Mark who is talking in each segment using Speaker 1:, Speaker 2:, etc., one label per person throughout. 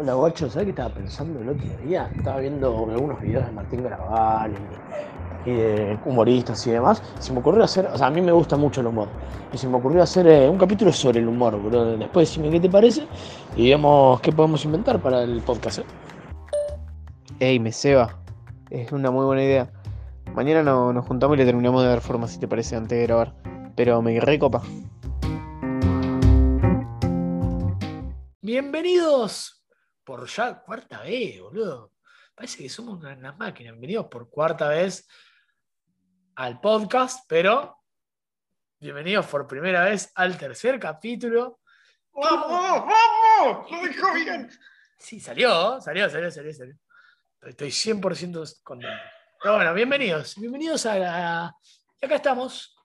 Speaker 1: Hola, guacho, ¿sabes qué estaba pensando el otro día? Estaba viendo algunos videos de Martín Garabal y, y de humoristas y demás. Y se me ocurrió hacer, o sea, a mí me gusta mucho el humor. Y se me ocurrió hacer eh, un capítulo sobre el humor, bro. Después decime qué te parece y vemos qué podemos inventar para el podcast. ¿eh?
Speaker 2: Ey, me ceba. Es una muy buena idea. Mañana no- nos juntamos y le terminamos de dar forma, si te parece, antes de grabar. Pero me recopa.
Speaker 1: Bienvenidos por ya cuarta vez, boludo. Parece que somos una, una máquina. Bienvenidos por cuarta vez al podcast, pero bienvenidos por primera vez al tercer capítulo.
Speaker 2: ¡Vamos! ¡Vamos! ¡Lo dijo bien!
Speaker 1: Sí, salió, salió, salió, salió, salió. Estoy 100% contento. Pero bueno, bienvenidos. Bienvenidos a la... Y acá estamos.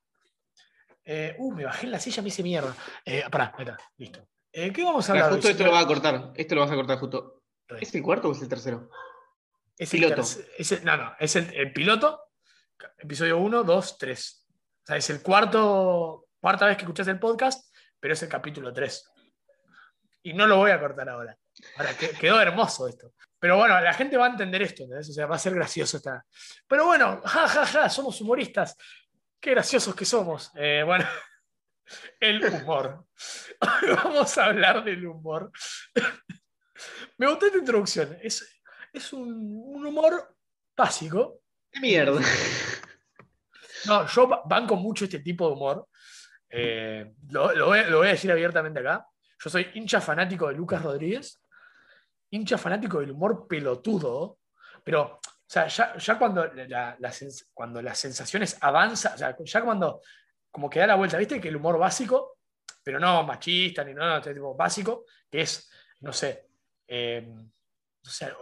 Speaker 1: Eh, uh, me bajé en la silla, me hice mierda. Eh, pará, ahí está, listo. Eh, ¿Qué vamos a hablar?
Speaker 2: justo esto lo vas a cortar. Esto lo vas a cortar justo. ¿Es el cuarto o es el tercero?
Speaker 1: Es el
Speaker 2: Piloto.
Speaker 1: es el- no, no, es el, el piloto, episodio 1, 2, 3. O sea, es el cuarto, cuarta vez que escuchas el podcast, pero es el capítulo 3. Y no lo voy a cortar ahora. Ahora, que- quedó hermoso esto. Pero bueno, la gente va a entender esto, ¿entendés? O sea, va a ser gracioso esta. Pero bueno, ja, ja, ja, somos humoristas. Qué graciosos que somos. Eh, bueno, el humor. Vamos a hablar del humor. Me gustó esta introducción. Es, es un, un humor básico.
Speaker 2: ¡Qué mierda!
Speaker 1: No, yo ba- banco mucho este tipo de humor. Eh, lo, lo voy, lo voy a decir abiertamente acá. Yo soy hincha fanático de Lucas Rodríguez, hincha fanático del humor pelotudo, pero o sea, ya, ya cuando, la, la sens- cuando las sensaciones avanzan, o sea, ya cuando como que da la vuelta, ¿viste? Que el humor básico, pero no machista ni nada, este tipo básico, que es, no sé, eh, o sea,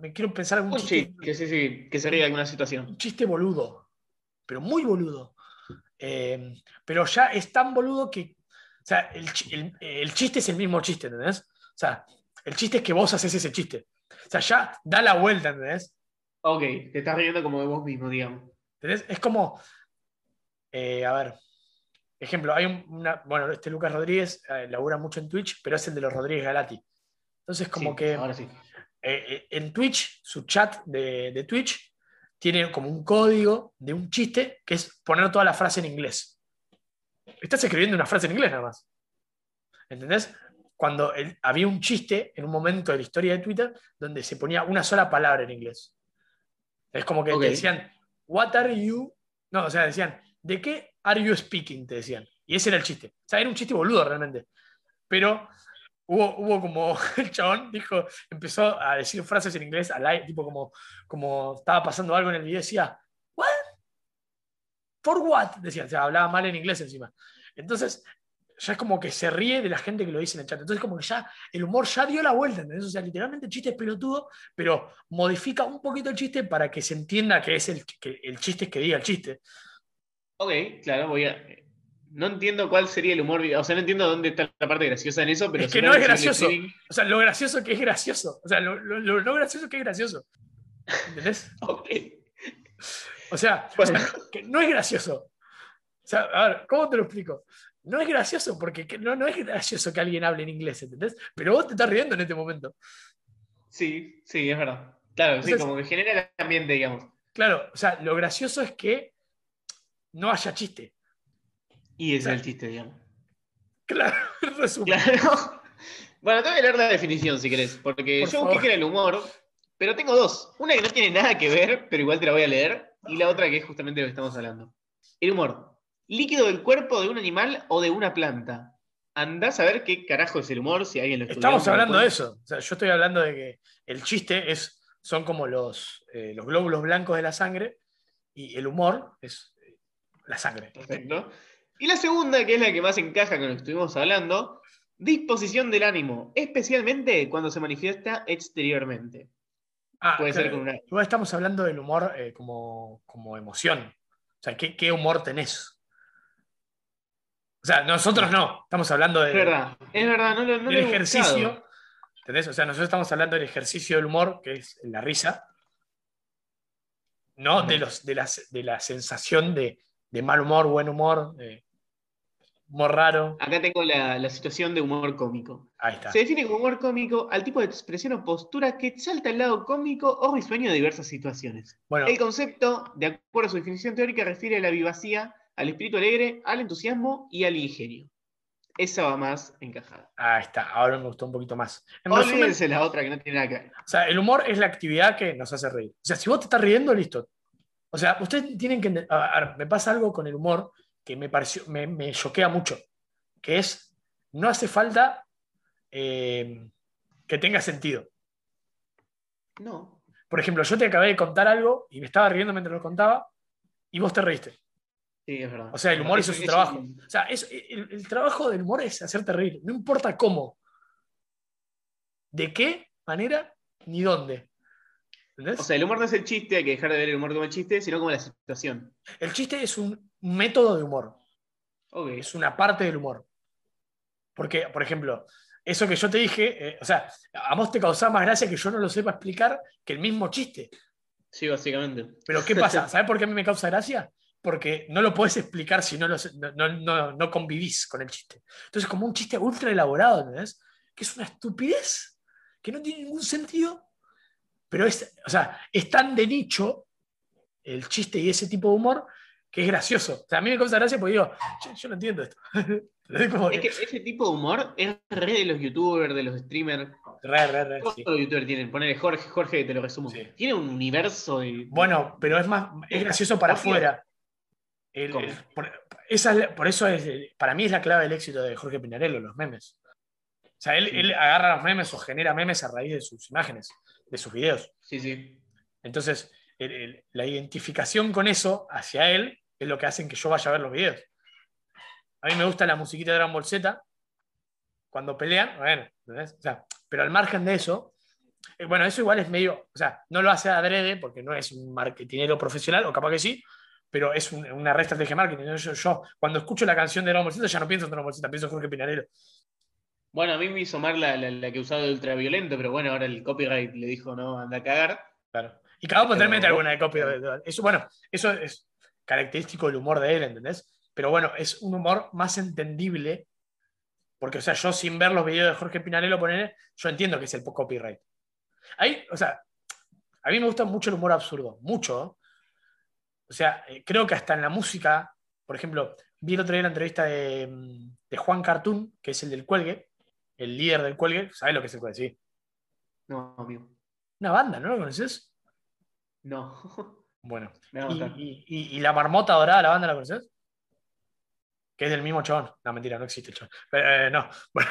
Speaker 1: me quiero pensar en un
Speaker 2: Un
Speaker 1: chiste,
Speaker 2: chiste, sí, sí, que se ríe de alguna situación.
Speaker 1: un chiste boludo, pero muy boludo. Eh, pero ya es tan boludo que, o sea, el- el chiste es el mismo chiste, ¿entendés? O sea, el chiste es que vos haces ese chiste. O sea, ya da la vuelta, ¿entendés?
Speaker 2: Ok, te estás riendo como de vos mismo, digamos.
Speaker 1: ¿Entendés? Es como, eh, a ver, ejemplo, hay un- una, bueno, este Lucas Rodríguez eh, labura mucho en Twitch, pero es el de los Rodríguez Galati. Entonces, como
Speaker 2: Sí,
Speaker 1: que...
Speaker 2: Ahora sí.
Speaker 1: eh, eh, en Twitch, su chat de, de Twitch, tiene como un código de un chiste que es poner toda la frase en inglés. Estás escribiendo una frase en inglés nada más. ¿Entendés? Cuando el- había un chiste en un momento de la historia de Twitter donde se ponía una sola palabra en inglés. Es como que te decían, What are you? No, o sea, decían, ¿de qué are you speaking? Te decían. Y ese era el chiste. O sea, era un chiste boludo realmente. Pero hubo, hubo como el chabón dijo, empezó a decir frases en inglés al aire, tipo como, como estaba pasando algo en el video, decía, ¿What? ¿For what? Decía, o sea, hablaba mal en inglés encima. Entonces, ya es como que se ríe de la gente que lo dice en el chat. Entonces, como que ya el humor ya dio la vuelta, ¿entendés? O sea, literalmente el chiste es pelotudo, pero modifica un poquito el chiste para que se entienda que es el, que el chiste que diga el chiste.
Speaker 2: Ok, claro, voy a. No entiendo cuál sería el humor. O sea, no entiendo dónde está la parte graciosa en eso, pero
Speaker 1: Es que no es gracioso.
Speaker 2: streaming-
Speaker 1: O sea, lo gracioso que es gracioso. O sea, lo, lo- lo gracioso que es gracioso. ¿Entendés?
Speaker 2: Ok.
Speaker 1: O sea,
Speaker 2: Bueno.
Speaker 1: que no es gracioso. O sea, a ver, ¿cómo te lo explico? No es gracioso porque que- no, no es gracioso que alguien hable en inglés, ¿entendés? Pero vos te estás riendo en este momento.
Speaker 2: Sí, sí, es verdad. Claro, sí, como que genera el ambiente, digamos.
Speaker 1: Claro, o sea, lo gracioso es que no haya chiste.
Speaker 2: Y ese es el chiste, digamos.
Speaker 1: Claro, en resumen.
Speaker 2: Claro. Bueno, te voy a leer la definición si querés, porque
Speaker 1: Por
Speaker 2: yo busqué que era el humor, pero tengo dos. Una que no tiene nada que ver, pero igual te la voy a leer, y la otra que es justamente de lo que estamos hablando. El humor. Líquido del cuerpo de un animal o de una planta. Andás a ver qué carajo es el humor, si alguien lo estudió.
Speaker 1: Estamos hablando de eso. O sea, yo estoy hablando de que el chiste es, son como los, eh, los glóbulos blancos de la sangre y el humor es la sangre.
Speaker 2: Perfecto. Y la segunda, que es la que más encaja con lo que estuvimos hablando, disposición del ánimo, especialmente cuando se manifiesta exteriormente.
Speaker 1: Ah,
Speaker 2: Puede ser con una-
Speaker 1: Igual estamos hablando del humor eh, como, como emoción. O sea, ¿qué, qué humor tenés? O sea, nosotros no. Estamos hablando de,
Speaker 2: Es verdad, es verdad, no, lo- no lo
Speaker 1: del
Speaker 2: buscado.
Speaker 1: ejercicio. ¿Entendés? O sea, nosotros estamos hablando del ejercicio del humor, que es la risa. No de, los, de, la, de la sensación de, de mal humor, buen humor. humor raro.
Speaker 2: Acá tengo la, la situación de humor cómico.
Speaker 1: Ahí está.
Speaker 2: Se define como humor cómico al tipo de expresión o postura que salta al lado cómico o risueño de diversas situaciones.
Speaker 1: Bueno,
Speaker 2: El concepto, de acuerdo a su definición teórica, refiere a la vivacía, al espíritu alegre, al entusiasmo y al ingenio. Esa va más encajada.
Speaker 1: ahí está. Ahora me gustó un poquito más. En resumen,
Speaker 2: la otra que no tiene nada que ver.
Speaker 1: o sea, el humor es la actividad que nos hace reír. O sea, si vos te estás riendo, listo. O sea, ustedes tienen que. A ver, me pasa algo con el humor que me pareció, me, choquea mucho. Que es, no hace falta eh, que tenga sentido.
Speaker 2: No.
Speaker 1: Por ejemplo, yo te acabé de contar algo y me estaba riendo mientras lo contaba y vos te reíste.
Speaker 2: Sí, es verdad.
Speaker 1: O sea, el humor hizo
Speaker 2: Es-
Speaker 1: su trabajo. O sea, es- el, el trabajo del humor es hacerte reír, no importa cómo, de qué manera ni dónde. ¿Entendés?
Speaker 2: O sea, el humor no es el chiste, hay que dejar de ver el humor como el chiste, sino como la situación.
Speaker 1: el chiste es un método de humor,
Speaker 2: Ok.
Speaker 1: es una parte del humor. Porque, por ejemplo, eso que yo te dije, eh, o sea, a vos te causaba más gracia que yo no lo sepa explicar que el mismo chiste.
Speaker 2: Sí, básicamente.
Speaker 1: Pero ¿qué pasa? ¿Sabes por qué a mí me causa gracia? Porque no lo podés explicar si no, lo, no, no- no- no convivís con el chiste. Entonces, como un chiste ultra elaborado, ¿entendés? Que es una estupidez, que no tiene ningún sentido, pero es, o sea, es tan de nicho el chiste y ese tipo de humor que es gracioso. O sea, a mí me causa gracia porque digo, yo, yo no entiendo esto. Es que-
Speaker 2: ese tipo de humor es re de los youtubers, de los streamers.
Speaker 1: Re, re, re,
Speaker 2: Todos
Speaker 1: sí.
Speaker 2: los youtubers tienen. Ponele Jorge, Jorge, te lo resumo.
Speaker 1: Sí.
Speaker 2: Tiene un universo de.
Speaker 1: Bueno, pero es más, es gracioso para afuera. El-
Speaker 2: ¿Cómo?
Speaker 1: el- por, esa es la- por eso es, para mí es la clave del éxito de Jorge Pinarello, los memes. O sea, él,
Speaker 2: Sí.
Speaker 1: él agarra los memes o genera memes a raíz de sus imágenes, de sus videos.
Speaker 2: Sí, sí.
Speaker 1: Entonces, el- el- la identificación con eso hacia él es lo que hacen que yo vaya a ver los videos. A mí me gusta la musiquita de Dragon Ball Z cuando pelean, bueno. O sea, pero al margen de eso, eh, bueno, eso igual es medio, o sea, no lo hace adrede porque no es un marketinero profesional, o capaz que sí, pero es un- una red estrategia de marketing. Yo, yo, cuando escucho la canción de Dragon Ball Z ya no pienso en Dragon Ball Z, pienso en Jorge Pinarello.
Speaker 2: Bueno, a mí me hizo mal la, la, la que usaba de ultraviolento, pero bueno, ahora el copyright le dijo no, anda a cagar.
Speaker 1: Claro. Y
Speaker 2: Pero-
Speaker 1: mete alguna de de- Eso, bueno, eso es característico del humor de él, ¿entendés? Pero bueno, es un humor más entendible. Porque, o sea, yo sin ver los videos de Jorge Pinarello poner, yo entiendo que es el copyright. Ahí, o sea, a mí me gusta mucho el humor absurdo, mucho. O sea, eh, creo que hasta en la música, por ejemplo, vi el otro día la entrevista de, mm, de Juan Cartoon, que es el del Cuelgue, el líder del Cuelgue, ¿sabes lo que es el Cuelgue? Sí.
Speaker 2: No, amigo.
Speaker 1: Una banda, ¿no lo conoces?
Speaker 2: No.
Speaker 1: Bueno, y, y- y- la marmota dorada, la banda, ¿la conoces? Que es del mismo chabón. No, mentira, no existe el chabón. Pero, eh, no, bueno.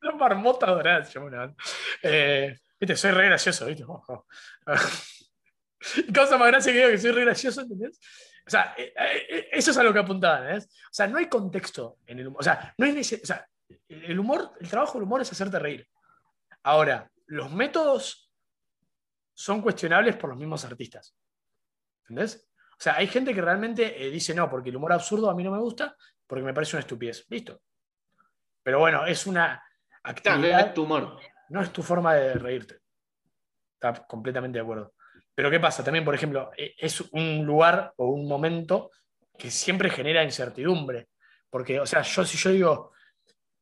Speaker 1: la marmota dorada se llama una banda. Eh, viste, soy re gracioso, ¿viste? Y causa más gracia que digo que soy re gracioso, ¿entendés? O sea, eh, eh, eso es a lo que apuntaban, ¿entendés? O sea, no hay contexto en el humor. O sea, no es nece- o sea, el humor, el trabajo del humor es hacerte reír. Ahora, los métodos son cuestionables por los mismos artistas. ¿Entendés? O sea, hay gente que realmente eh, dice no, porque el humor absurdo a mí no me gusta, porque me parece una estupidez. Listo. Pero bueno, es una
Speaker 2: Claro,
Speaker 1: actividad,
Speaker 2: es tu humor.
Speaker 1: no es tu forma de reírte. Está completamente de acuerdo. Pero ¿qué pasa? También, por ejemplo, e- es un lugar o un momento que siempre genera incertidumbre. Porque, o sea, yo si yo digo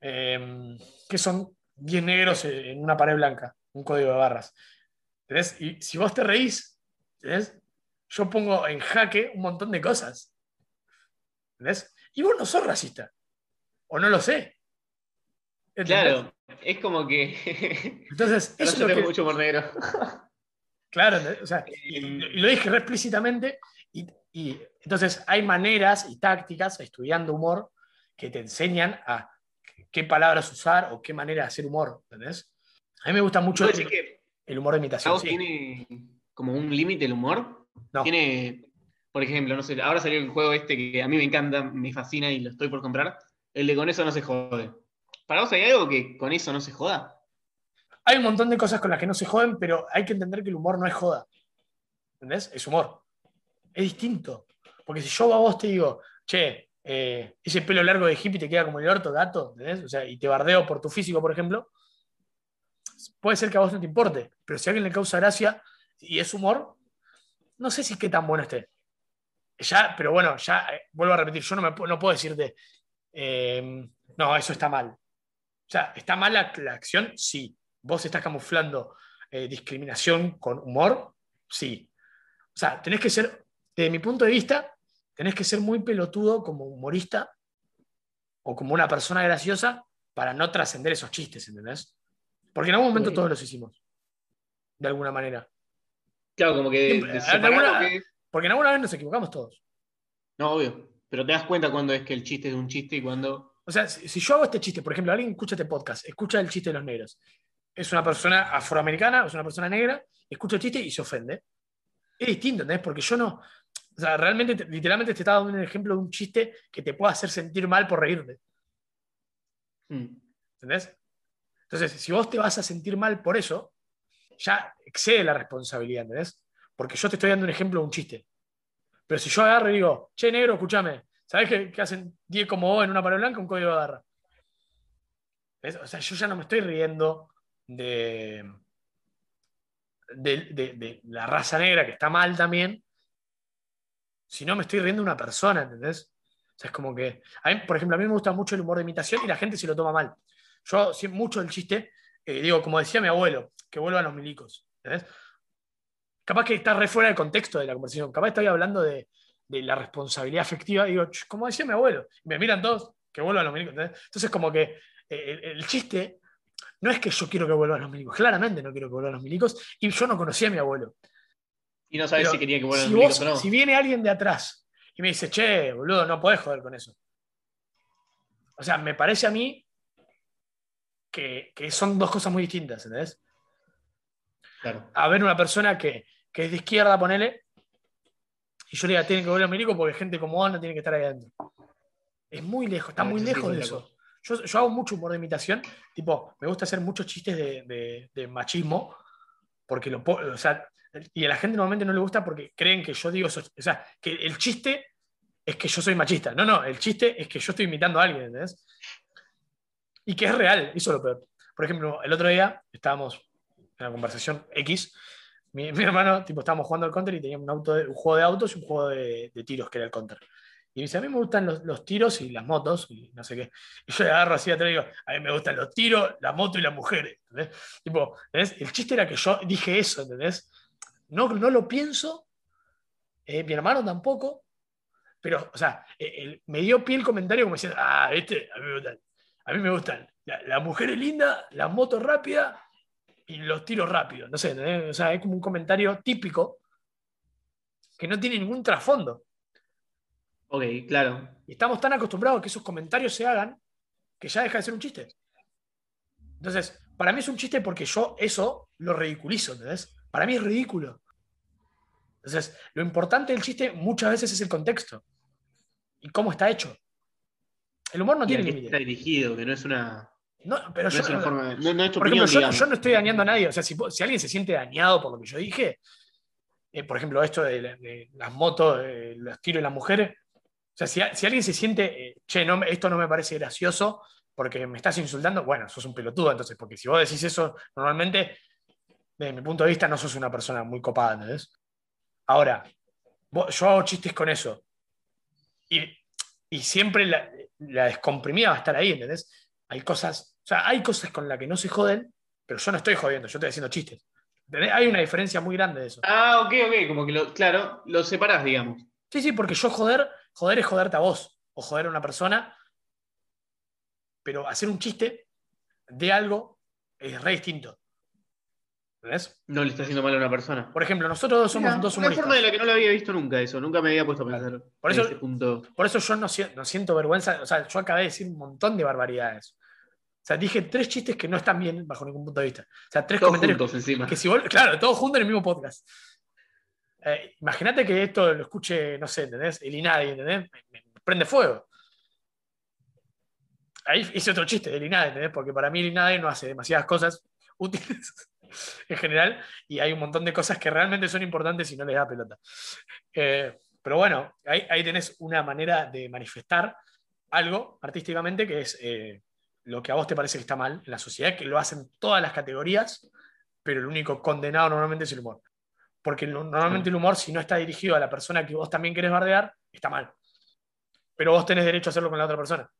Speaker 1: eh, que son 10 negros en una pared blanca, un código de barras. ¿entendés? Y si vos te reís, ¿entendés? yo pongo en jaque un montón de cosas. ¿entendés? Y vos no sos racista. O no lo sé. ¿entendés?
Speaker 2: Claro, es como que.
Speaker 1: Entonces, eso es
Speaker 2: yo
Speaker 1: lo que,
Speaker 2: mucho humor negro.
Speaker 1: Claro, o sea, y, y lo dije re explícitamente. Y, y entonces hay maneras y tácticas estudiando humor que te enseñan a qué palabras usar o qué manera de hacer humor. ¿entendés? A mí me gusta mucho
Speaker 2: ¿Puedo
Speaker 1: el,
Speaker 2: decir que
Speaker 1: el humor de imitación. Sí.
Speaker 2: tiene como un límite el humor?
Speaker 1: No.
Speaker 2: Tiene, por ejemplo, no sé, ahora salió el juego este que a mí me encanta, me fascina y lo estoy por comprar. El de con eso no se jode. ¿Para vos hay algo que con eso no se joda?
Speaker 1: Hay un montón de cosas con las que no se joden, pero hay que entender que el humor no es joda. ¿Entendés? Es humor. Es distinto. Porque si yo a vos te digo, che, eh, ese pelo largo de hippie te queda como el orto, gato. O sea, y te bardeo por tu físico, por ejemplo, puede ser que a vos no te importe, pero si a alguien le causa gracia y es humor, no sé si qué tan bueno esté. ya, pero bueno, ya eh, vuelvo a repetir, yo no, me, no puedo decirte, eh, no, eso está mal. O sea, ¿está mal la, la acción? Sí. ¿Vos estás camuflando eh, discriminación con humor? Sí. O sea, tenés que ser, desde mi punto de vista, tenés que ser muy pelotudo como humorista o como una persona graciosa para no trascender esos chistes, ¿entendés? Porque en algún momento todos los hicimos. De alguna manera.
Speaker 2: Claro, como que
Speaker 1: Siempre, alguna- Porque en alguna vez nos equivocamos todos.
Speaker 2: No, obvio. Pero te das cuenta cuando es que el chiste es un chiste y cuando.
Speaker 1: O sea, si, si yo hago este chiste, por ejemplo, alguien escucha este podcast, escucha el chiste de los negros. Es una persona afroamericana, es una persona negra, escucha el chiste y se ofende. Es distinto, ¿entendés? Porque yo no. O sea, realmente, te- literalmente te estaba dando un ejemplo de un chiste que te pueda hacer sentir mal por reírte.
Speaker 2: Hmm.
Speaker 1: ¿Entendés? Entonces, si vos te vas a sentir mal por eso, ya excede la responsabilidad, ¿entendés? Porque yo te estoy dando un ejemplo de un chiste. Pero si yo agarro y digo, che, negro, escúchame, ¿sabés que, que hacen 10 como vos en una pared blanca un código de barra? ¿Ves? O sea, yo ya no me estoy riendo de, de, de- de la raza negra, que está mal también, sino me estoy riendo una persona, ¿entendés? O sea, es como que, por ejemplo, a mí me gusta mucho el humor de imitación y la gente se lo toma mal. Yo, mucho del chiste, eh, digo, como decía mi abuelo, que vuelvan los milicos. ¿entendés? Capaz que está re fuera del contexto de la conversación. Capaz estoy hablando de, la responsabilidad afectiva. Digo, "Ch, como decía mi abuelo. Me miran todos, que vuelvan los milicos. ¿entendés? Entonces, como que eh, el, el chiste no es que yo quiero que vuelvan los milicos. Claramente no quiero que vuelvan los milicos. Y yo no conocía a mi abuelo.
Speaker 2: Y no sabes si quería que vuelvan
Speaker 1: si, vos-
Speaker 2: o no.
Speaker 1: si viene alguien de atrás y me dice, che, boludo, no podés joder con eso. O sea, me parece a mí que, que son dos cosas muy distintas, ¿entendés?
Speaker 2: Claro.
Speaker 1: A ver una persona que, que es de izquierda, ponele, y yo le diga, tienen que volver a milico porque gente como vos no tiene que estar ahí adentro. Es muy lejos, está muy lejos de eso. Yo, yo hago mucho humor de imitación, tipo, me gusta hacer muchos chistes de, de- de machismo, porque lo puedo, o sea, y a la gente normalmente no le gusta porque creen que yo digo o sea, que el chiste es que yo soy machista. No, no, el chiste es que yo estoy imitando a alguien, ¿entendés? Y que es real, eso es lo peor. Por ejemplo, el otro día estábamos en una conversación X, mi, mi hermano, tipo, estábamos jugando al counter y teníamos un, auto de- un juego de autos y un juego de, de tiros, que era el counter. Y me dice, a mí me gustan los, los tiros y las motos, y no sé qué. Y yo le agarro así atrás y digo, a mí me gustan los tiros, la moto y las mujeres. ¿entendés? Tipo, ¿entendés? El chiste era que yo dije eso, ¿entendés? No, no lo pienso, eh, mi hermano tampoco, pero, o sea, eh, me dio pie el comentario como diciendo, ah, este, a mí me gustan, a mí me gustan la, la mujer es linda, la moto rápida y los tiros rápidos. No sé, ¿entendés? o sea, es como un comentario típico que no tiene ningún trasfondo.
Speaker 2: Ok, claro.
Speaker 1: Y estamos tan acostumbrados a que esos comentarios se hagan que ya deja de ser un chiste. Entonces, para mí es un chiste porque yo eso lo ridiculizo, ¿entendés? Para mí es ridículo. Entonces, lo importante del chiste muchas veces es el contexto y cómo está hecho. El humor no
Speaker 2: Y
Speaker 1: tiene
Speaker 2: qué está
Speaker 1: límite.
Speaker 2: dirigido, que no es una.
Speaker 1: No, pero
Speaker 2: No
Speaker 1: yo,
Speaker 2: es una forma. No, no es tu
Speaker 1: por
Speaker 2: opinión,
Speaker 1: ejemplo, yo, no estoy dañando a nadie. O sea, si, alguien se siente dañado por lo que yo dije, eh, por ejemplo, esto de, la- de las motos, eh, los tiros y las mujeres. O sea, si, alguien se siente, eh, che, no, esto no me parece gracioso porque me estás insultando, bueno, sos un pelotudo entonces, porque si vos decís eso normalmente, desde mi punto de vista, no sos una persona muy copada, ¿entendés? Ahora, vos- yo hago chistes con eso. Y, y siempre la, la descomprimida va a estar ahí, ¿entendés? Hay cosas, o sea, hay cosas con las que no se joden, pero yo no estoy jodiendo, yo estoy haciendo chistes. ¿Entendés? Hay una diferencia muy grande de eso.
Speaker 2: Ah, ok, ok. Como que lo, claro, lo separás, digamos.
Speaker 1: Sí, sí, porque yo joder, joder es joderte a vos, o joder a una persona, pero hacer un chiste de algo es re distinto. ¿Entendés?
Speaker 2: No le está haciendo mal a una persona.
Speaker 1: Por ejemplo, nosotros dos somos
Speaker 2: Mira,
Speaker 1: dos
Speaker 2: una
Speaker 1: humoristas.
Speaker 2: forma de la que no lo había visto nunca eso. Nunca me había puesto a pensar.
Speaker 1: Por eso-
Speaker 2: ese punto.
Speaker 1: Por eso yo no, si- no siento vergüenza. O sea, yo acabé de decir un montón de barbaridades. O sea, dije tres chistes que no están bien bajo ningún punto de vista. O sea, tres
Speaker 2: Todos
Speaker 1: comentarios
Speaker 2: juntos encima.
Speaker 1: que si vos- claro, todos juntos en el mismo podcast. Eh, Imagínate que esto lo escuche, no sé, ¿entendés? El INADI, ¿entendés? Me, me prende fuego. Ahí hice otro chiste del INADI, ¿entendés? Porque para mí el INADI no hace demasiadas cosas útiles en general y hay un montón de cosas que realmente son importantes y no les da pelota. Eh, pero bueno, ahí, ahí tenés una manera de manifestar algo artísticamente que es eh, lo que a vos te parece que está mal en la sociedad, que lo hacen todas las categorías, pero el único condenado normalmente es el humor. Porque no- normalmente el humor, si no está dirigido a la persona que vos también querés bardear, está mal. Pero vos tenés derecho a hacerlo con la otra persona.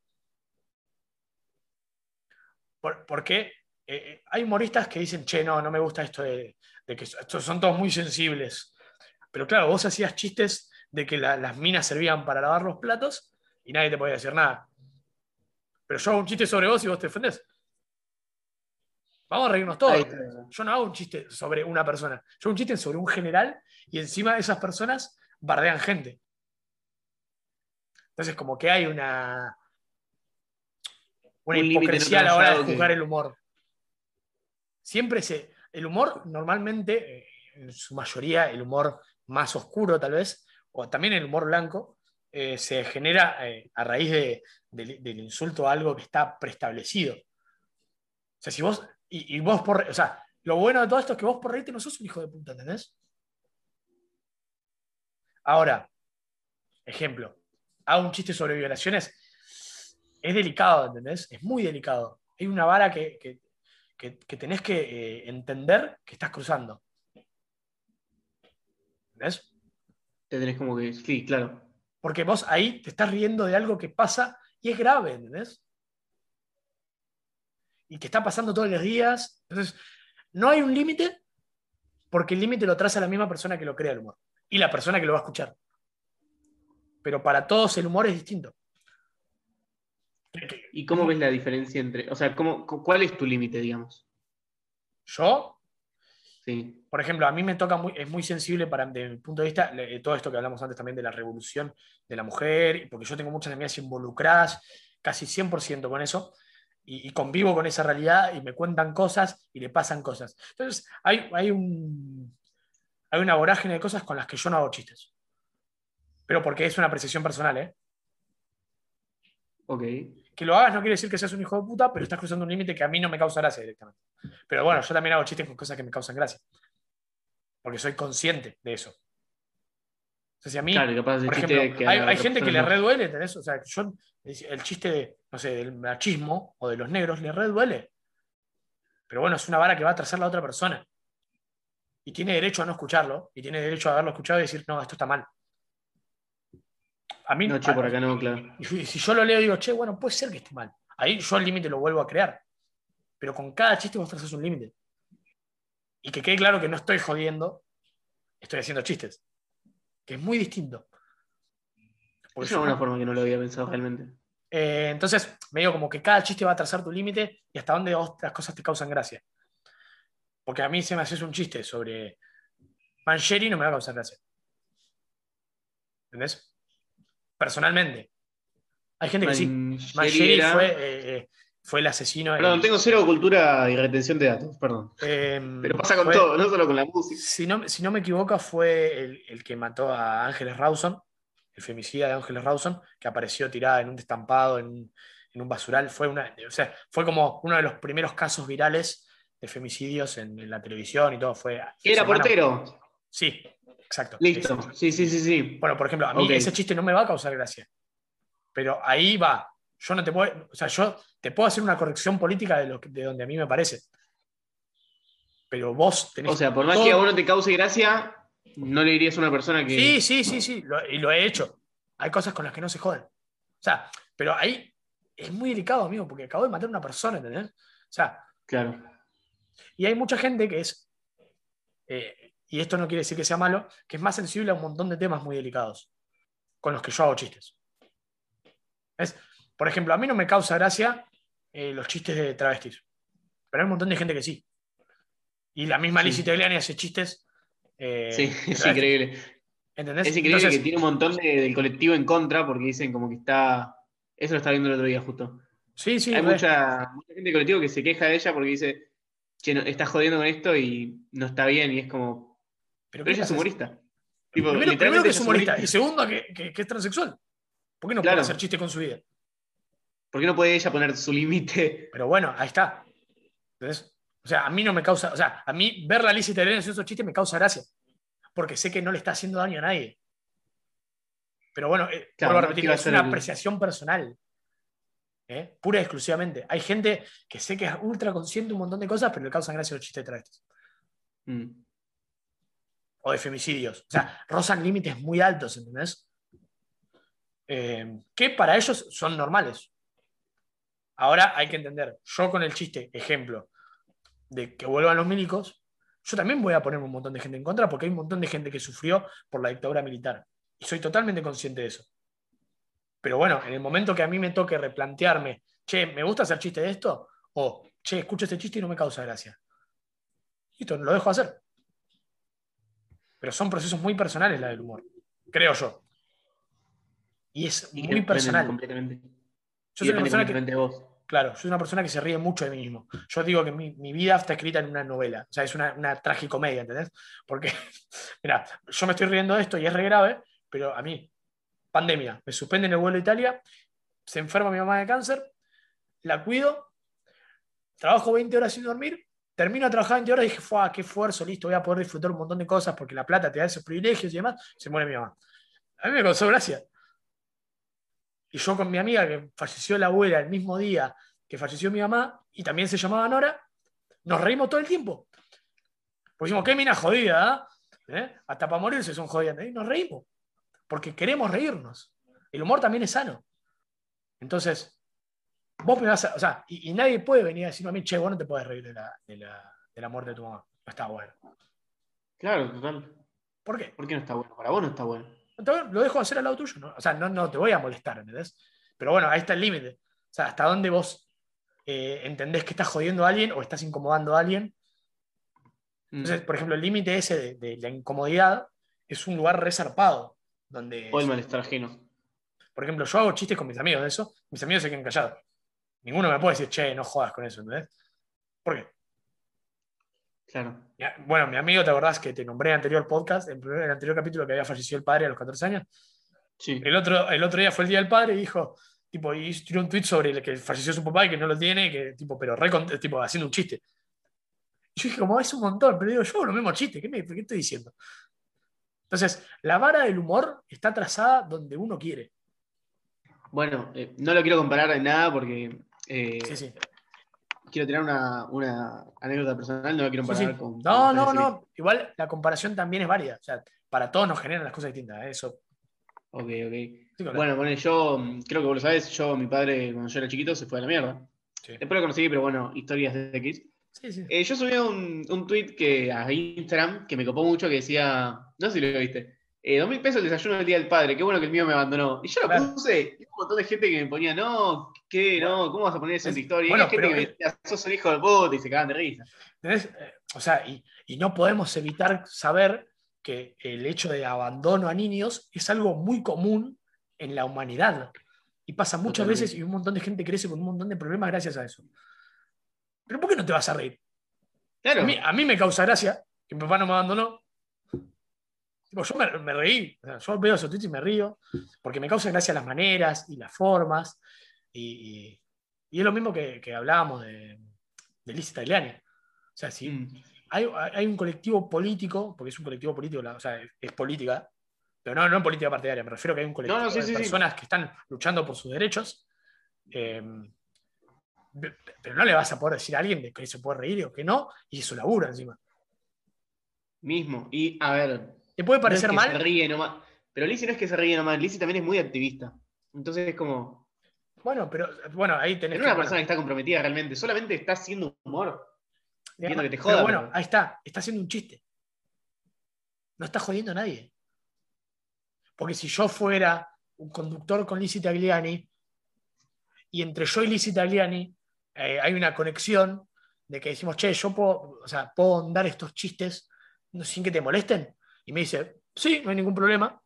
Speaker 1: Por- eh, eh, hay humoristas que dicen, che, no, no me gusta esto de, de que estos son todos muy sensibles. Pero claro, vos hacías chistes de que la- las minas servían para lavar los platos y nadie te podía decir nada. Pero yo hago un chiste sobre vos y vos te defendés. Vamos a reírnos todos. Yo no hago un chiste sobre una persona. Yo hago un chiste sobre un general y encima esas personas bardean gente. Entonces, como que hay una, una
Speaker 2: Un
Speaker 1: hipocresía a la hora de
Speaker 2: que-
Speaker 1: juzgar el humor. Siempre se. El humor, normalmente, eh, en su mayoría, el humor más oscuro, tal vez, o también el humor blanco, eh, se genera eh, a raíz de- del, insulto a algo que está preestablecido. O sea, si vos. Y, vos por. O sea, lo bueno de todo esto es que vos por reírte no sos un hijo de puta, ¿entendés? Ahora, ejemplo, hago un chiste sobre violaciones. Es delicado, ¿entendés? Es muy delicado. Hay una vara que, que- que tenés que eh, entender que estás cruzando. ¿Entendés?
Speaker 2: Te tenés como que. Sí, claro.
Speaker 1: Porque vos ahí te estás riendo de algo que pasa y es grave, ¿entendés? Y que está pasando todos los días. Entonces, no hay un límite porque el límite lo traza la misma persona que lo crea el humor y la persona que lo va a escuchar. Pero para todos el humor es distinto.
Speaker 2: ¿Y cómo ves la diferencia entre. O sea, ¿cómo, cu- ¿cuál es tu límite, digamos?
Speaker 1: Yo,
Speaker 2: Sí.
Speaker 1: por ejemplo, a mí me toca muy, es muy sensible para, desde mi punto de vista, todo esto que hablamos antes también de la revolución de la mujer, porque yo tengo muchas amigas involucradas, casi 100% con eso, y, y convivo con esa realidad y me cuentan cosas y le pasan cosas. Entonces, hay, hay, un, hay una vorágine de cosas con las que yo no hago chistes. Pero porque es una apreciación personal, ¿eh?
Speaker 2: Ok.
Speaker 1: Que lo hagas no quiere decir que seas un hijo de puta, pero estás cruzando un límite que a mí no me causa gracia directamente. Pero bueno, yo también hago chistes con cosas que me causan gracia. Porque soy consciente de eso. O sea, si a mí,
Speaker 2: Claro,
Speaker 1: por ejemplo,
Speaker 2: que
Speaker 1: hay, hay gente que le reduele, ¿entendés? O sea, yo, el chiste de, no sé, del machismo o de los negros le reduele. Pero bueno, es una vara que va a trazar la otra persona. Y tiene derecho a no escucharlo, y tiene derecho a haberlo escuchado y decir, no, esto está mal. A mí,
Speaker 2: No, che, por acá no, claro.
Speaker 1: y si yo lo leo digo, che, bueno, puede ser que esté mal. Ahí yo el límite lo vuelvo a crear. Pero con cada chiste vos trazas un límite. Y que quede claro que no estoy jodiendo, estoy haciendo chistes. Que es muy distinto. Porque
Speaker 2: Es una buena forma que no lo había pensado realmente.
Speaker 1: eh, entonces, me digo como que cada chiste va a trazar tu límite y hasta dónde vos las cosas te causan gracia. Porque a mí si me haces un chiste sobre Mancheri no me va a causar gracia. ¿Entendés? Personalmente. Hay gente que sí.
Speaker 2: Mancheri era-
Speaker 1: fue, eh, eh, fue el asesino.
Speaker 2: Perdón,
Speaker 1: el-
Speaker 2: tengo cero cultura y retención de datos, perdón.
Speaker 1: em,
Speaker 2: Pero pasa con
Speaker 1: fue-
Speaker 2: todo, no solo con la música.
Speaker 1: Si no, si no me equivoco, fue el, el que mató a Ángeles Rawson, el femicida de Ángeles Rawson, que apareció tirada en un destampado, en un, en un basural. Fue, una, o sea, fue como uno de los primeros casos virales de femicidios en, en la televisión y todo. Fue
Speaker 2: Era
Speaker 1: semana-
Speaker 2: portero.
Speaker 1: Sí, exacto.
Speaker 2: Listo. Sí, sí, sí, sí.
Speaker 1: Bueno, por ejemplo, a mí ese chiste no me va a causar gracia. Pero ahí va. Yo no te puedo, o sea, yo te puedo hacer una corrección política de, lo de donde a mí me parece. Pero vos tenés.
Speaker 2: O sea, por más
Speaker 1: todo-
Speaker 2: que a vos no te cause gracia, no le dirías a una persona que.
Speaker 1: Sí, sí, sí, sí, lo- y lo he hecho. Hay cosas con las que no se joden. O sea, pero ahí es muy delicado, amigo, porque acabo de matar a una persona, ¿entendés? O sea,
Speaker 2: Claro.
Speaker 1: y hay mucha gente que es, eh, y esto no quiere decir que sea malo, que es más sensible a un montón de temas muy delicados, con los que yo hago chistes. Es, por ejemplo, a mí no me causa gracia eh, los chistes de travestis, pero hay un montón de gente que sí. Y la misma
Speaker 2: Sí.
Speaker 1: Lizzie Tagliani hace chistes. eh,
Speaker 2: Sí, es increíble.
Speaker 1: ¿Entendés?
Speaker 2: Es increíble
Speaker 1: Entonces,
Speaker 2: que tiene un montón de- del colectivo en contra porque dicen como que está. Eso lo estaba viendo el otro día justo.
Speaker 1: sí, sí,
Speaker 2: Hay mucha, mucha gente del colectivo que se queja de ella porque dice, che, no, estás jodiendo con esto y no está bien. Y es como.
Speaker 1: Pero,
Speaker 2: Pero
Speaker 1: ¿qué
Speaker 2: ella es humorista. Tipo,
Speaker 1: Primero, que es humorista y segundo que, que- que es transexual. ¿Por qué no
Speaker 2: Claro.
Speaker 1: puede hacer chistes con su vida?
Speaker 2: ¿Por qué no puede ella poner su límite?
Speaker 1: Pero bueno, ahí está. ¿Entendés? O sea, a mí no me causa, o sea, a mí ver la Lizzie Tagliani haciendo esos chistes me causa gracia. Porque sé que no le está haciendo daño a nadie. Pero bueno, eh,
Speaker 2: Claro,
Speaker 1: vuelvo a repetir, es una
Speaker 2: el-
Speaker 1: apreciación personal. ¿eh? Pura y exclusivamente. Hay gente que sé que es ultra consciente de un montón de cosas, pero le causan gracia los chistes de travestis.
Speaker 2: Mm.
Speaker 1: O de femicidios. O sea, rozan límites muy altos, ¿entendés? Eh, que para ellos son normales. Ahora hay que entender, yo con el chiste, ejemplo, de que vuelvan los milicos, yo también voy a poner un montón de gente en contra porque hay un montón de gente que sufrió por la dictadura militar. Y soy totalmente consciente de eso. Pero bueno, en el momento que a mí me toque replantearme, che, ¿me gusta hacer chiste de esto? O, che, escucho este chiste y no me causa gracia. Listo, lo dejo hacer. Pero son procesos muy personales la del humor, creo yo. Y es
Speaker 2: Y
Speaker 1: muy personal.
Speaker 2: Completamente.
Speaker 1: Yo soy una persona que,
Speaker 2: vos.
Speaker 1: claro, yo soy una persona que se ríe mucho de mí mismo. Yo digo que mi, mi vida está escrita en una novela. O sea, es una, una tragicomedia, ¿entendés? Porque, mira, yo me estoy riendo de esto y es re grave, pero a mí, pandemia, me suspenden el vuelo a Italia, se enferma mi mamá de cáncer, la cuido, trabajo 20 horas sin dormir, termino 20 horas y dije, ¡fua, qué esfuerzo! Listo, voy a poder disfrutar un montón de cosas porque la plata te da esos privilegios y demás. Se muere mi mamá. A mí me causó gracia. Y yo con mi amiga que falleció la abuela el mismo día que falleció mi mamá y también se llamaba Nora, nos reímos todo el tiempo. Pues dijimos, qué mina jodida, ¿eh? ¿Eh? Hasta para morirse son jodidas. Y nos reímos. Porque queremos reírnos. El humor también es sano. Entonces, vos me vas a. O sea, y, y nadie puede venir a decirme a mí, che, vos no te puedes reír de la, de la, de la muerte de tu mamá. No está bueno.
Speaker 2: Claro, total.
Speaker 1: ¿Por qué?
Speaker 2: ¿Por qué no está bueno? Para vos no está bueno.
Speaker 1: Entonces, lo dejo hacer al lado tuyo. ¿no? O sea, no, no te voy a molestar, ¿entendés? Pero bueno, ahí está el límite. O sea, hasta dónde vos eh, entendés que estás jodiendo a alguien o estás incomodando a alguien.
Speaker 2: Mm.
Speaker 1: Entonces, por ejemplo, el límite ese de, de la incomodidad es un lugar resarpado. Donde,
Speaker 2: o el malestar ajeno.
Speaker 1: por ejemplo, yo hago chistes con mis amigos de eso, mis amigos se quedan callados. Ninguno me puede decir, che, no jodas con eso, ¿entendés? ¿Por qué?
Speaker 2: Claro.
Speaker 1: Bueno, mi amigo, ¿te acordás que te nombré en el anterior podcast, en el anterior capítulo que había fallecido el padre a los 14 años?
Speaker 2: Sí.
Speaker 1: El otro, el otro día fue el Día del Padre y dijo, tipo, y tiró un tweet sobre el que falleció su papá y que no lo tiene, que, tipo, pero re tipo, haciendo un chiste. Y yo dije, como es un montón, pero digo, yo hago los mismos chistes, ¿qué, me, qué estoy diciendo? Entonces, la vara del humor está trazada donde uno quiere.
Speaker 2: Bueno, eh, no lo quiero comparar en nada porque eh,
Speaker 1: Sí, sí.
Speaker 2: quiero tener una, una anécdota personal, no lo quiero comparar
Speaker 1: sí.
Speaker 2: con.
Speaker 1: No,
Speaker 2: con
Speaker 1: no, no. Igual la comparación también es válida. O sea, para todos nos generan las cosas distintas. ¿eh? Eso.
Speaker 2: Ok, ok.
Speaker 1: claro.
Speaker 2: Bueno, bueno, yo mm, creo que vos lo sabés, yo, mi padre, cuando yo era chiquito, se fue a la mierda. Después lo conocí, pero bueno, historias de X.
Speaker 1: Sí, sí.
Speaker 2: Eh, yo subí un, un tweet que, a Instagram que me copó mucho que decía, no sé si lo viste, dos mil pesos el desayuno del Día del Padre, qué bueno que el mío me abandonó. Y yo lo
Speaker 1: Claro.
Speaker 2: puse, y un montón de gente que me ponía, no, ¿qué? No, ¿cómo vas a poner eso en tu historia?
Speaker 1: bueno,
Speaker 2: y hay gente
Speaker 1: pero
Speaker 2: que me decía, sos un hijo de puta, y se cagaban de risa.
Speaker 1: ¿Entendés? Eh, O sea, y, y no podemos evitar saber que el hecho de abandono a niños es algo muy común en la humanidad. Y pasa muchas
Speaker 2: Totalmente.
Speaker 1: veces y un montón de gente crece con un montón de problemas gracias a eso. Pero ¿por qué no te vas a reír?
Speaker 2: Claro,
Speaker 1: A mí, a mí me causa gracia que mi papá no me abandonó. Yo me, me reí. O sea, yo veo esos tweets y me río. Porque me causa gracia las maneras y las formas. Y, y- y es lo mismo que, que hablábamos de, de Liz Italiani. O sea, si
Speaker 2: Mm,
Speaker 1: hay, hay un colectivo político, porque es un colectivo político, o sea, es, política, pero no, no en política partidaria, me refiero a que hay un colectivo
Speaker 2: No, no, sí,
Speaker 1: de
Speaker 2: sí, sí.
Speaker 1: personas que están luchando por sus derechos. eh, pe- pero no le vas a poder decir a alguien de que se puede reír o que no, y es su laburo encima.
Speaker 2: mismo. Y a ver,
Speaker 1: Te puede
Speaker 2: no es
Speaker 1: parecer
Speaker 2: que
Speaker 1: mal,
Speaker 2: se ríe nomás. Pero Lizzie no es que se ríe nomás, Lizzie también es muy activista. Entonces es como,
Speaker 1: bueno, pero bueno, ahí tenés
Speaker 2: es una
Speaker 1: que-
Speaker 2: persona que está comprometida realmente, solamente está haciendo humor. Entiendo que te
Speaker 1: Pero
Speaker 2: joda,
Speaker 1: bueno,
Speaker 2: pero-
Speaker 1: ahí está, está haciendo un chiste. No está jodiendo a nadie. Porque si yo fuera un conductor con Lizzie Tagliani y entre yo y Lizzie Tagliani eh, hay una conexión de que decimos, che, yo puedo, o sea, puedo dar estos chistes sin que te molesten. Y me dice, sí, no hay ningún problema.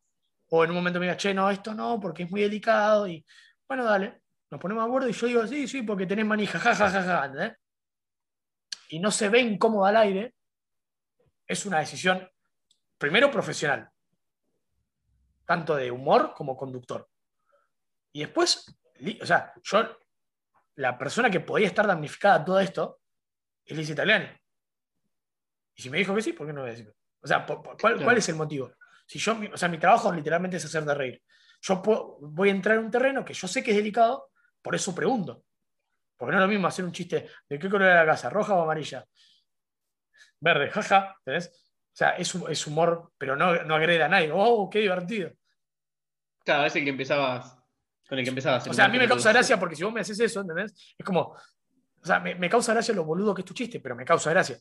Speaker 1: O en un momento me diga, che, no, esto no, porque es muy delicado. Y bueno, dale, nos ponemos de acuerdo y yo digo, sí, sí, porque tenés manija, ja, ja, ja, ja, y no se ve incómodo al aire, es una decisión, primero profesional, tanto de humor como conductor. Y después, o sea, yo, la persona que podía estar damnificada a todo esto es Liz Italiani. Y si me dijo que sí, ¿por qué no voy a decir? O sea, ¿cuál,
Speaker 2: Claro.
Speaker 1: cuál es el motivo? Si yo, o sea, mi trabajo literalmente es hacerte reír. Yo puedo- voy a entrar en un terreno que yo sé que es delicado, por eso pregunto. Porque no es lo mismo hacer un chiste de qué color era la casa, roja o amarilla. Verde, jaja, ¿entendés? O sea, es, es humor, pero no, no agrede a nadie. ¡Oh, qué divertido!
Speaker 2: Cada vez el que empezabas. Con el que empezabas.
Speaker 1: O sea, a mí me causa gracia porque si vos me haces eso, ¿entendés? Es como. O sea, me, me causa gracia lo boludo que es tu chiste, pero me causa gracia.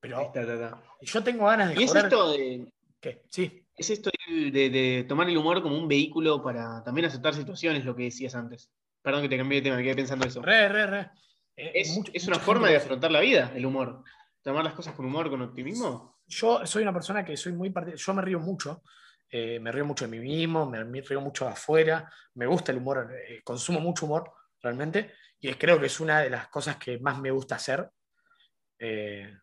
Speaker 1: Pero
Speaker 2: está, está, está.
Speaker 1: yo tengo ganas de
Speaker 2: Y es
Speaker 1: joder.
Speaker 2: esto de.
Speaker 1: ¿Qué? Sí,
Speaker 2: Es esto de, de- de tomar el humor como un vehículo para también aceptar situaciones, lo que decías antes. Perdón que te cambié de tema, me quedé pensando eso.
Speaker 1: re, re, re. Eh,
Speaker 2: Es,
Speaker 1: mucho-
Speaker 2: es una forma de afrontar la vida, el humor. Tomar las cosas con humor, con optimismo.
Speaker 1: Yo soy una persona que soy muy parte- Yo me río mucho. eh, me río mucho de mí mismo, me, me río mucho de afuera. Me gusta el humor, eh, consumo mucho humor realmente. Y es- creo que es una de las cosas que más me gusta hacer. eh,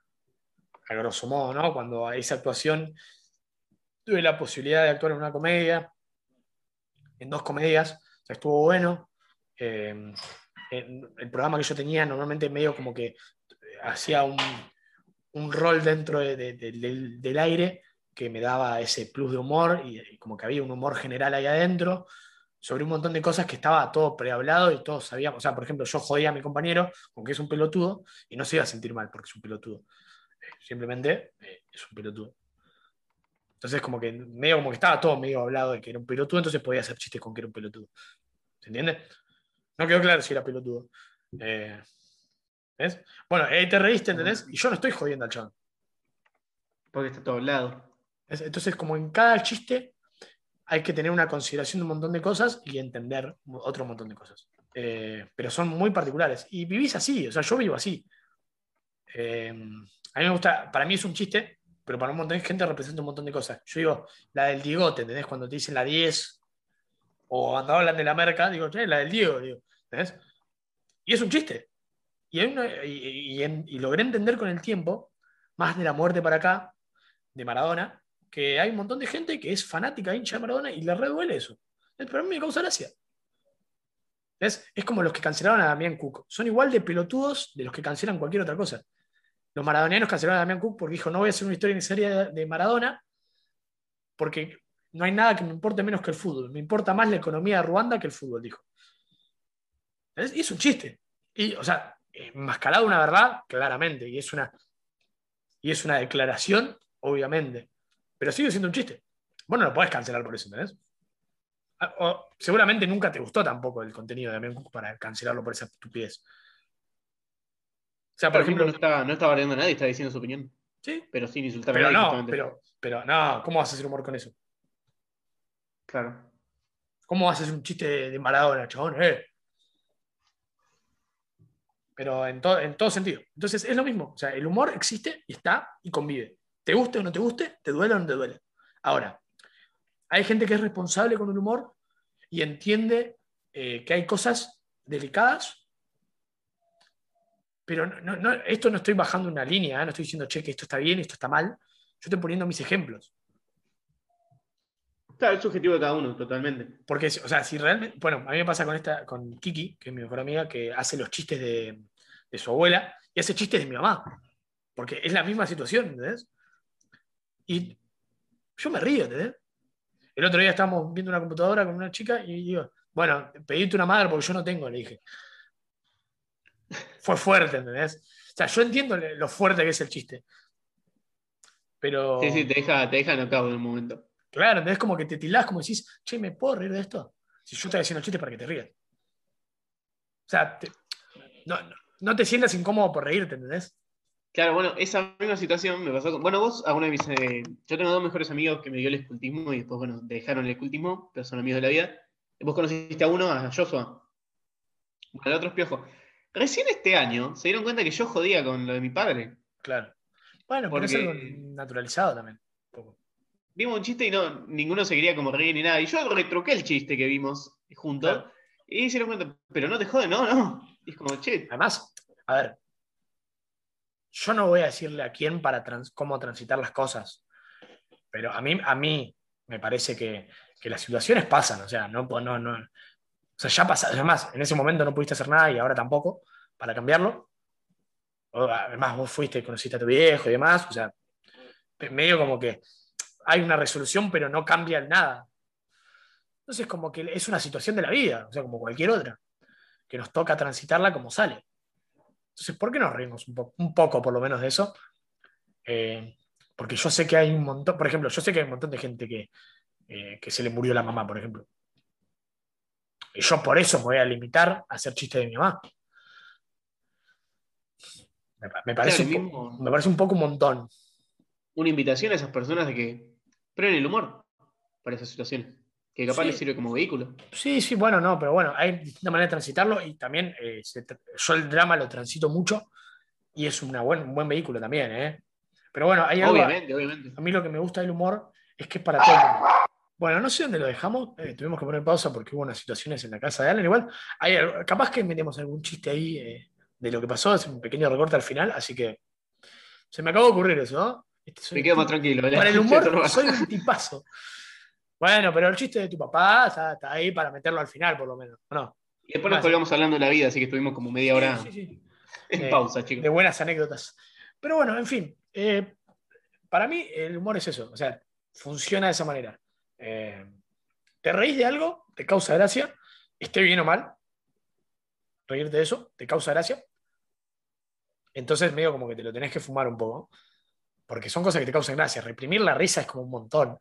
Speaker 1: a grosso modo, ¿no? Cuando esa actuación tuve la posibilidad de actuar en una comedia, en dos comedias, o sea, estuvo bueno. Eh, el programa que yo tenía normalmente medio como que hacía un, un rol dentro de- de- de- del, del aire que me daba ese plus de humor y, y como que había un humor general ahí adentro sobre un montón de cosas que estaba todo prehablado y todos sabíamos. O sea, por ejemplo, yo jodía a mi compañero con que es un pelotudo y no se iba a sentir mal porque es un pelotudo. Simplemente eh, es un pelotudo. Entonces, como que medio como que estaba todo medio hablado de que era un pelotudo, entonces podía hacer chistes con que era un pelotudo. ¿Se entiende? No quedó claro si era pelotudo. Eh, ¿Ves? Bueno, ahí te reíste, ¿entendés? Y yo no estoy jodiendo al chabón.
Speaker 2: Porque está todo hablado.
Speaker 1: ¿Ves? Entonces, como en cada chiste hay que tener una consideración de un montón de cosas y entender otro montón de cosas. Eh, pero son muy particulares. Y vivís así, o sea, yo vivo así. Eh, a mí me gusta, para mí es un chiste, pero para un montón de gente representa un montón de cosas. Yo digo, la del Diegote, ¿entendés? Cuando te dicen la 10, o cuando hablan de la merca, digo, che, la del Diego, digo, ¿entendés? Y es un chiste. Y, y- logré entender con el tiempo, más de la muerte para acá, de Maradona, que hay un montón de gente que es fanática, hincha de Maradona y le reduele eso. Pero a mí me causa gracia. ¿Ves? Es como los que cancelaron a Damián Cook. Son igual de pelotudos de los que cancelan cualquier otra cosa. Los maradonianos cancelaron a Damián Cook porque dijo, no voy a hacer una historia necesaria de Maradona porque no hay nada que me importe menos que el fútbol. Me importa más la economía de Ruanda que el fútbol, dijo. ¿Ves? Y es un chiste. Y, o sea, enmascarado una verdad, claramente. Y es una, y es una declaración, obviamente. Pero sigue siendo un chiste. Vos no podés cancelar por eso, ¿entendés? Ah, seguramente nunca te gustó tampoco el contenido de Damián Cook para cancelarlo por esa estupidez. O sea, por
Speaker 2: ejemplo, no está, no está bardeando a nadie, está diciendo su opinión.
Speaker 1: sí,
Speaker 2: Pero sin insultar
Speaker 1: pero
Speaker 2: a nadie.
Speaker 1: no,
Speaker 2: justamente.
Speaker 1: pero, pero no, ¿cómo vas a hacer humor con eso?
Speaker 2: Claro.
Speaker 1: ¿Cómo haces un chiste de, de Maradona, chabón? Eh. Pero en, to- en todo sentido. Entonces es lo mismo. O sea, el humor existe y está y convive. Te guste o no te guste, te duele o no te duele. Ahora, hay gente que es responsable con el humor y entiende eh, que hay cosas delicadas, pero no, no- no- esto no estoy bajando una línea, ¿eh? no estoy diciendo, che, que esto está bien, esto está mal. Yo estoy poniendo mis ejemplos.
Speaker 2: Claro, es subjetivo de cada uno, totalmente.
Speaker 1: Porque, o sea, si realmente. Bueno, a mí me pasa con esta, con Kiki, que es mi mejor amiga, que hace los chistes de, de su abuela y hace chistes de mi mamá. Porque es la misma situación, ¿entendés? Y yo me río, ¿entendés? El otro día estábamos viendo una computadora con una chica y digo, bueno, pedite una madre porque yo no tengo, le dije. Fue fuerte, ¿entendés? O sea, yo entiendo lo fuerte que es el chiste. Pero.
Speaker 2: Sí, sí, te deja, te deja en un momento.
Speaker 1: Claro, ¿entendés? Como que te tildás, como decís, che, ¿me puedo reír de esto? Si yo estoy haciendo chistes para que te rías. O sea, te- no, no- no te sientas incómodo por reírte, ¿entendés?
Speaker 2: Claro, bueno, esa misma situación me pasó con. Bueno, vos, alguna de mis. eh, yo tengo dos mejores amigos que me dio el escultismo y después, bueno, dejaron el escultismo, pero son amigos de la vida. Vos conociste a uno, a Joshua. Bueno, el otro es Piojo. Recién este año se dieron cuenta que yo jodía con lo de mi padre.
Speaker 1: Claro. Bueno, pero es
Speaker 2: Porque-
Speaker 1: algo naturalizado también. poco.
Speaker 2: Vimos un chiste y no, ninguno se quería como reír ni nada. Y yo retruqué el chiste que vimos juntos.
Speaker 1: Claro.
Speaker 2: Y se dieron cuenta, pero no te jode, no, no. Y es como, che,
Speaker 1: Además, a ver, yo no voy a decirle a quién para trans- cómo transitar las cosas, pero a mí, a mí me parece que, que las situaciones pasan, o sea, no, no, no, o sea, ya pasa, además, en ese momento no pudiste hacer nada y ahora tampoco para cambiarlo. Además, vos fuiste, conociste a tu viejo y demás, o sea, medio como que hay una resolución, pero no cambia nada. Entonces, como que es una situación de la vida, o sea, como cualquier otra, que nos toca transitarla como sale. Entonces, ¿por qué nos reímos un poco, por lo menos, de eso? Eh, Porque yo sé que hay un montón, por ejemplo, yo sé que hay un montón de gente que, eh, que se le murió la mamá, por ejemplo. Y yo por eso me voy a limitar a hacer chistes de mi mamá. Me, pa- me parece,
Speaker 2: Claro,
Speaker 1: un
Speaker 2: mismo-
Speaker 1: me parece un poco un montón.
Speaker 2: Una invitación a esas personas de que prueben el humor para esas situaciones. Que capaz
Speaker 1: Sí.
Speaker 2: les sirve como vehículo.
Speaker 1: Sí, sí, bueno, no, pero bueno, hay distintas maneras de transitarlo y también eh, se yo el drama lo transito mucho y es una buen, un buen vehículo también, ¿eh? Pero bueno, hay algo,
Speaker 2: Obviamente, obviamente.
Speaker 1: a mí lo que me gusta del humor es que es para todo el mundo. Bueno, no sé dónde lo dejamos, eh, tuvimos que poner pausa porque hubo unas situaciones en la casa de Alan, igual, hay, capaz que metemos algún chiste ahí eh, de lo que pasó, es un pequeño recorte al final, así que se me acabó de ocurrir eso, ¿no? Este,
Speaker 2: Me quedo más tranquilo.
Speaker 1: para el humor soy un tipazo. Bueno, pero el chiste de tu papá está, está ahí para meterlo al final, por lo menos. ¿o no?
Speaker 2: Y después nos colgamos hablando de la vida, así que estuvimos como media hora
Speaker 1: Sí, sí, sí.
Speaker 2: en
Speaker 1: Eh,
Speaker 2: pausa,
Speaker 1: De
Speaker 2: chicos.
Speaker 1: buenas anécdotas. Pero bueno, en fin. eh, para mí el humor es eso. O sea, funciona de esa manera. Eh, te reís de algo, te causa gracia, esté bien o mal. Reírte de eso, te causa gracia. Entonces medio como que te lo tenés que fumar un poco. Porque son cosas que te causan gracia. Reprimir la risa es como un montón.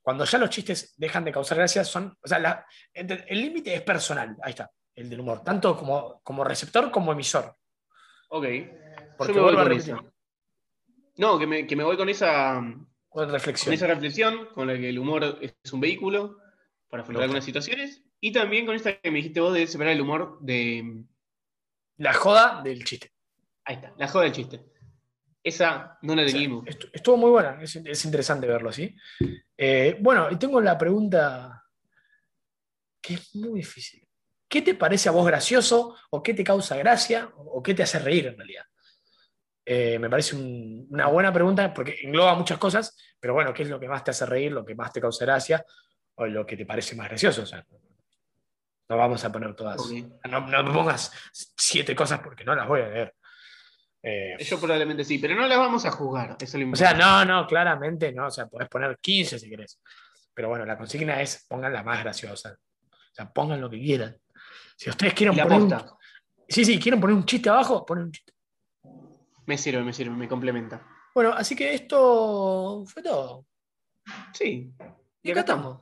Speaker 1: Cuando ya los chistes dejan de causar gracia, son. O sea, la- el límite es personal. Ahí está, el del humor. Tanto como, como receptor como emisor.
Speaker 2: Ok.
Speaker 1: Porque
Speaker 2: Yo me voy
Speaker 1: a repetir.
Speaker 2: No, que me, que me voy con esa,
Speaker 1: con
Speaker 2: esa reflexión, con la que el humor es un vehículo para afrontar algunas situaciones. Y también con esta que me dijiste vos de separar el humor de.
Speaker 1: La joda del chiste.
Speaker 2: Ahí está, la joda del chiste. Esa no la
Speaker 1: O sea,
Speaker 2: teníamos.
Speaker 1: estu- estuvo muy buena, es, es interesante verlo así. Eh, bueno, y tengo la pregunta que es muy difícil. ¿Qué te parece a vos gracioso o qué te causa gracia o qué te hace reír en realidad? Eh, me parece un- una buena pregunta porque engloba muchas cosas, pero bueno, ¿qué es lo que más te hace reír, lo que más te causa gracia o lo que te parece más gracioso? O sea, no vamos a poner todas. No, no me pongas siete cosas porque no las voy a leer. Eh,
Speaker 2: Yo probablemente sí, pero no las vamos a. Eso lo
Speaker 1: o sea, no, no, claramente no. O sea, podés poner 15 si querés. Pero bueno, la consigna es pongan la más graciosa. O sea, pongan lo que quieran. Si ustedes quieren poner un, sí, sí, quieren poner un chiste abajo, ponen un chiste.
Speaker 2: Me sirve, me sirve, me complementa.
Speaker 1: Bueno, así que esto fue todo.
Speaker 2: Sí.
Speaker 1: Y acá estamos.